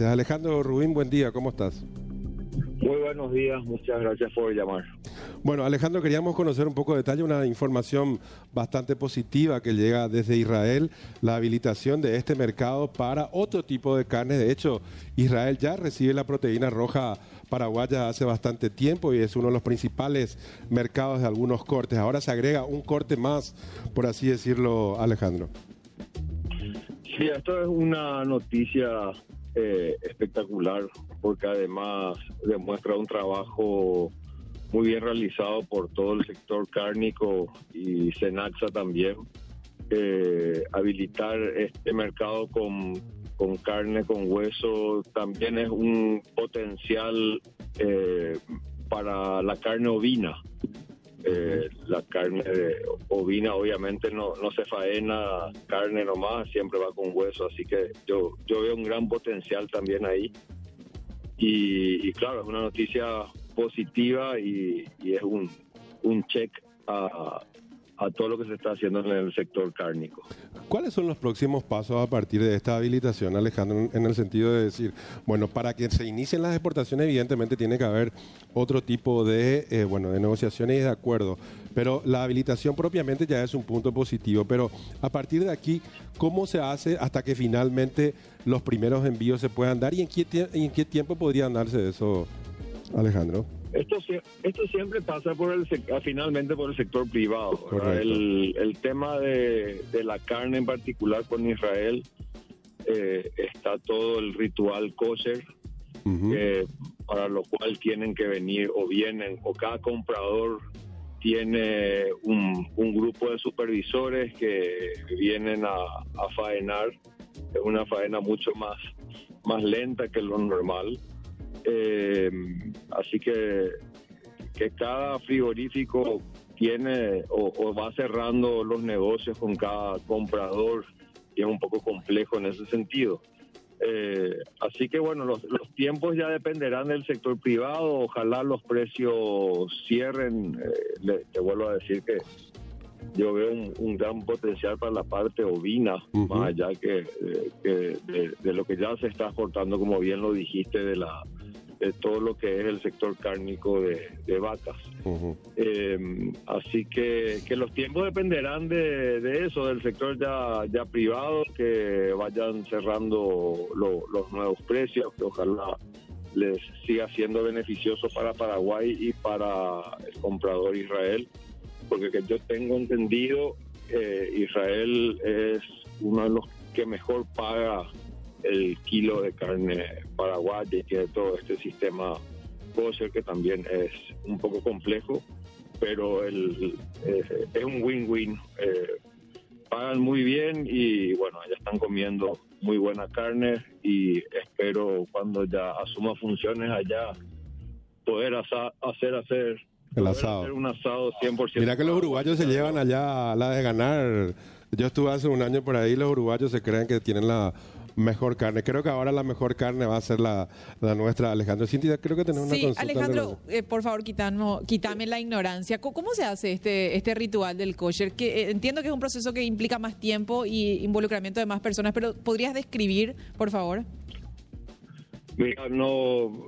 Alejandro Rubín, buen día, ¿cómo estás? Muy buenos días, muchas gracias por llamar. Bueno, Alejandro, queríamos conocer un poco de detalle una información bastante positiva que llega desde Israel, la habilitación de este mercado para otro tipo de carne. De hecho, Israel ya recibe la proteína roja paraguaya hace bastante tiempo y es uno de los principales mercados de algunos cortes. Ahora se agrega un corte más, por así decirlo, Alejandro. Sí, esto es una noticia eh, espectacular porque además demuestra un trabajo muy bien realizado por todo el sector cárnico y Senaxa también. Habilitar este mercado con, con, carne, con hueso, también es un potencial eh, para la carne ovina. Eh, la carne ovina obviamente no, no se faena carne nomás, siempre va con hueso, así que yo, yo veo un gran potencial también ahí. Y, claro, es una noticia positiva y, es un, un check a, a todo lo que se está haciendo en el sector cárnico. ¿Cuáles son los próximos pasos a partir de esta habilitación, Alejandro, en el sentido de decir, bueno, para que se inicien las exportaciones, evidentemente tiene que haber otro tipo de, eh, bueno, de negociaciones y de acuerdo, pero la habilitación propiamente ya es un punto positivo, pero a partir de aquí, ¿cómo se hace hasta que finalmente los primeros envíos se puedan dar y en qué, en qué tiempo podrían darse eso, Alejandro? Esto, esto siempre pasa por el finalmente por el sector privado. El, el, tema de, de, la carne en particular con Israel eh, está todo el ritual kosher, para lo cual tienen que venir o vienen, o cada comprador tiene un, un grupo de supervisores que vienen a, a faenar. Es una faena mucho más, más lenta que lo normal. Eh, así que, que cada frigorífico tiene o, va cerrando los negocios con cada comprador y es un poco complejo en ese sentido. Eh, así que bueno, los, los, tiempos ya dependerán del sector privado. Ojalá los precios cierren. Eh, le, vuelvo a decir que yo veo un, gran potencial para la parte ovina, más allá que, de, lo que ya se está exportando, como bien lo dijiste, de la de todo lo que es el sector cárnico de, vacas. Eh, así que, que los tiempos dependerán de, eso, del sector ya, ya privado, que vayan cerrando los nuevos precios, que ojalá les siga siendo beneficioso para Paraguay y para el comprador Israel, porque que yo tengo entendido, eh, Israel es uno de los que mejor paga el kilo de carne paraguaya y tiene todo este sistema kosher que también es un poco complejo, pero el, eh, es un win-win. Eh, pagan muy bien y bueno, ya están comiendo muy buena carne y espero cuando ya asuma funciones allá poder hacer hacer el asado. un asado 100%. Mira que los uruguayos se llevan allá a la de ganar. Yo estuve hace un año por ahí, los uruguayos se creen que tienen la mejor carne. Creo que ahora la mejor carne va a ser la, nuestra, Alejandro. Cintia, creo que tenemos una sí, Alejandro, eh, por favor, quítame la ignorancia. ¿Cómo, se hace este, este ritual del kosher? Que, eh, entiendo que es un proceso que implica más tiempo y involucramiento de más personas, pero ¿podrías describir, por favor? Mira, no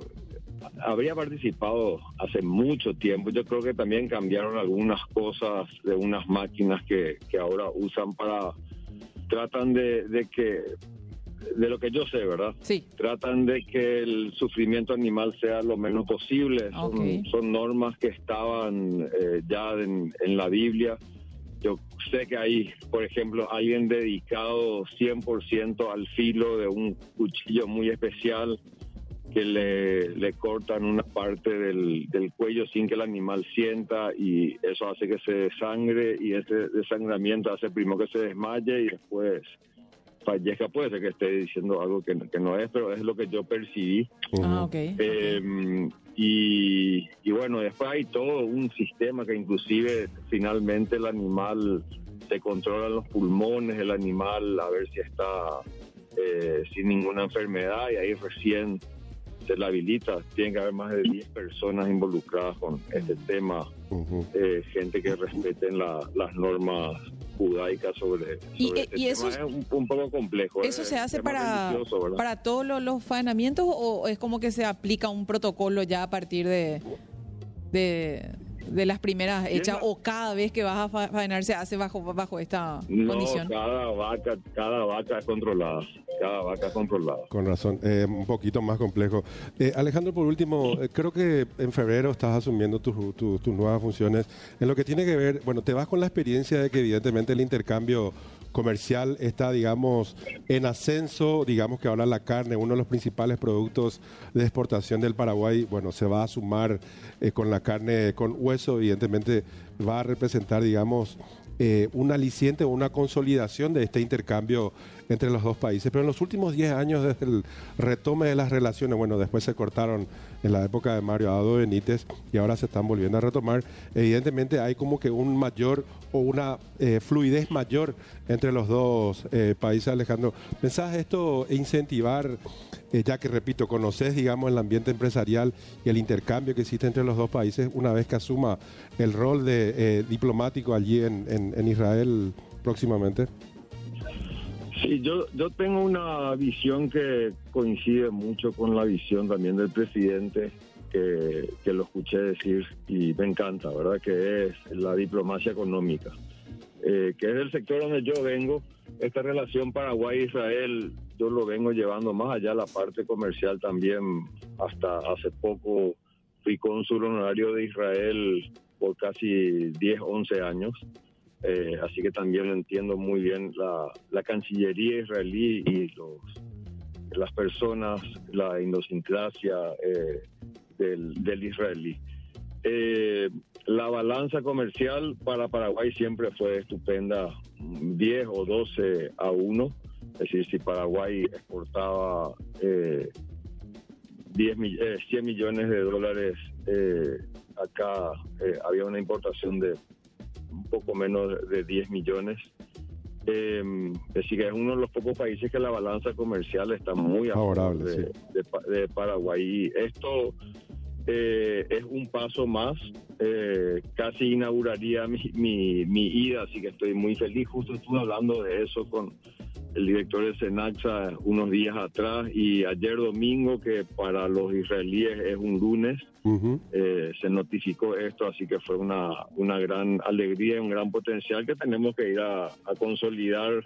habría participado hace mucho tiempo. Yo creo que también cambiaron algunas cosas de unas máquinas que, que ahora usan para tratan de, de que de lo que yo sé, ¿verdad? Sí. Tratan de que el sufrimiento animal sea lo menos posible. Son, normas que estaban eh, ya en, la Biblia. Yo sé que hay, por ejemplo, alguien dedicado 100% al filo de un cuchillo muy especial que le, le cortan una parte del, del, cuello sin que el animal sienta y eso hace que se desangre y ese desangramiento hace primero que se desmaye y después fallezca, puede ser que esté diciendo algo que, no es, pero es lo que yo percibí. Ah, ok. Em, y, bueno, después hay todo un sistema que inclusive finalmente el animal se controla los pulmones, el animal a ver si está eh, sin ninguna enfermedad y ahí recién se la habilita, tiene que haber más de 10 personas involucradas con este tema, eh, gente que respeten las normas judaicas sobre, y, este eso es un, poco complejo. ¿Eso se hace para, para todos los, los faenamientos o es como que se aplica un protocolo ya a partir de, de de las primeras hechas o cada vez que vas a faenar se hace bajo bajo esta no, condición? cada vaca, cada vaca es controlada, cada vaca controlada. Con razón, eh, un poquito más complejo. Eh, Alejandro, por último, eh, creo que en febrero estás asumiendo tus, tus nuevas funciones. En lo que tiene que ver, bueno, te vas con la experiencia de que evidentemente el intercambio comercial está, digamos, en ascenso, digamos que ahora la carne, uno de los principales productos de exportación del Paraguay, bueno, se va a sumar eh, con la carne con hueso, evidentemente va a representar, digamos, eh, un aliciente o una consolidación de este intercambio entre los dos países. Pero en los últimos 10 años, desde el retome de las relaciones, bueno, después se cortaron en la época de Mario Ado Benítez y ahora se están volviendo a retomar, evidentemente hay como que un mayor o una eh, fluidez mayor entre los dos eh, países, Alejandro. ¿Pensás esto incentivar, eh, ya que repito, conoces, digamos, el ambiente empresarial y el intercambio que existe entre los dos países una vez que asuma el rol de diplomático allí en Israel próximamente? Sí, yo, yo tengo una visión que coincide mucho con la visión también del presidente, que, que lo escuché decir y me encanta, ¿verdad? Que es la diplomacia económica, eh, que es el sector donde yo vengo. Esta relación Paraguay-Israel, yo lo vengo llevando más allá la parte comercial también. Hasta hace poco fui cónsul honorario de Israel por casi 10, 11 años. Eh, así que también entiendo muy bien la, Cancillería israelí y los, las personas, la idiosincrasia eh, del, israelí. Eh, la balanza comercial para Paraguay siempre fue estupenda, 10 o 12 a 1. Es decir, si Paraguay exportaba 10, 100 millones de dólares, acá había una importación de poco menos de 10 millones. Eh, decir, que es uno de los pocos países que la balanza comercial está muy favorable de, Paraguay. Y esto eh, es un paso más. Eh, casi inauguraría mi, mi, mi, ida, así que estoy muy feliz. Justo estuve hablando de eso con el director de Senaxa unos días atrás y ayer domingo, que para los israelíes es un lunes, eh, se notificó esto, así que fue una, una gran alegría y un gran potencial que tenemos que ir a, consolidar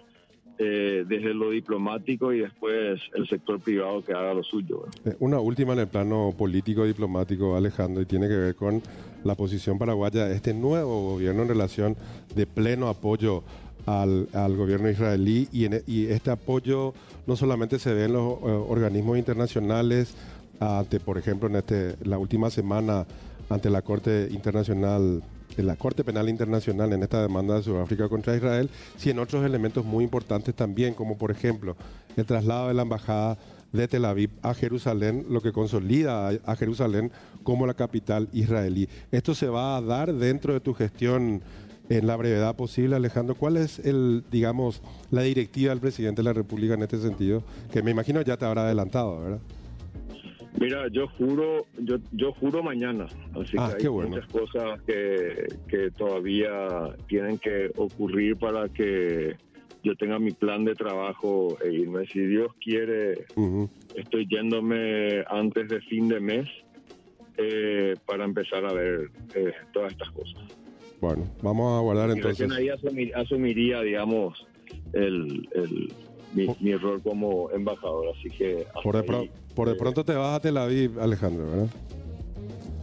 eh, desde lo diplomático y después el sector privado que haga lo suyo. Eh, una última en el plano político diplomático, Alejandro, y tiene que ver con la posición paraguaya de este nuevo gobierno en relación de pleno apoyo al, gobierno israelí y, e, y, este apoyo no solamente se ve en los eh, organismos internacionales, ante, por ejemplo, en este, la última semana ante la Corte Internacional, en la Corte Penal Internacional en esta demanda de Sudáfrica contra Israel, sino en otros elementos muy importantes también, como por ejemplo el traslado de la embajada de Tel Aviv a Jerusalén, lo que consolida a Jerusalén como la capital israelí. Esto se va a dar dentro de tu gestión en la brevedad posible. Alejandro, ¿cuál es el, digamos, la directiva del presidente de la República en este sentido? Que me imagino ya te habrá adelantado, ¿verdad? Mira, yo juro, yo, yo juro mañana, así ah, que hay muchas cosas que, que todavía tienen que ocurrir para que yo tenga mi plan de trabajo e irme. Si Dios quiere, estoy yéndome antes de fin de mes eh, para empezar a ver eh, todas estas cosas. Bueno, vamos a guardar entonces. ahí asumiría, digamos, el, mi, rol como embajador, así que... Por de, por de pronto te vas a Tel Aviv, Alejandro, ¿verdad?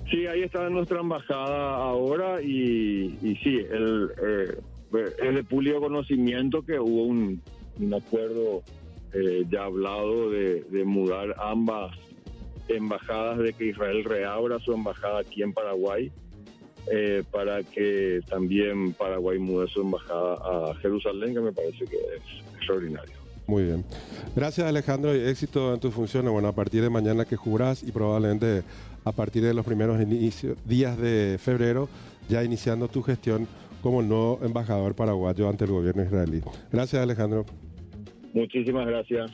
Sí, ahí está nuestra embajada ahora y, y sí, el, eh, es de público conocimiento que hubo un, acuerdo eh, ya hablado de, de mudar ambas embajadas, de que Israel reabra su embajada aquí en Paraguay eh, para que también Paraguay mude su embajada a Jerusalén, que me parece que es extraordinario. Muy bien. Gracias Alejandro y éxito en tus funciones. Bueno, a partir de mañana que jurás y probablemente a partir de los primeros días de febrero, ya iniciando tu gestión como nuevo embajador paraguayo ante el gobierno israelí. Gracias Alejandro. Muchísimas gracias.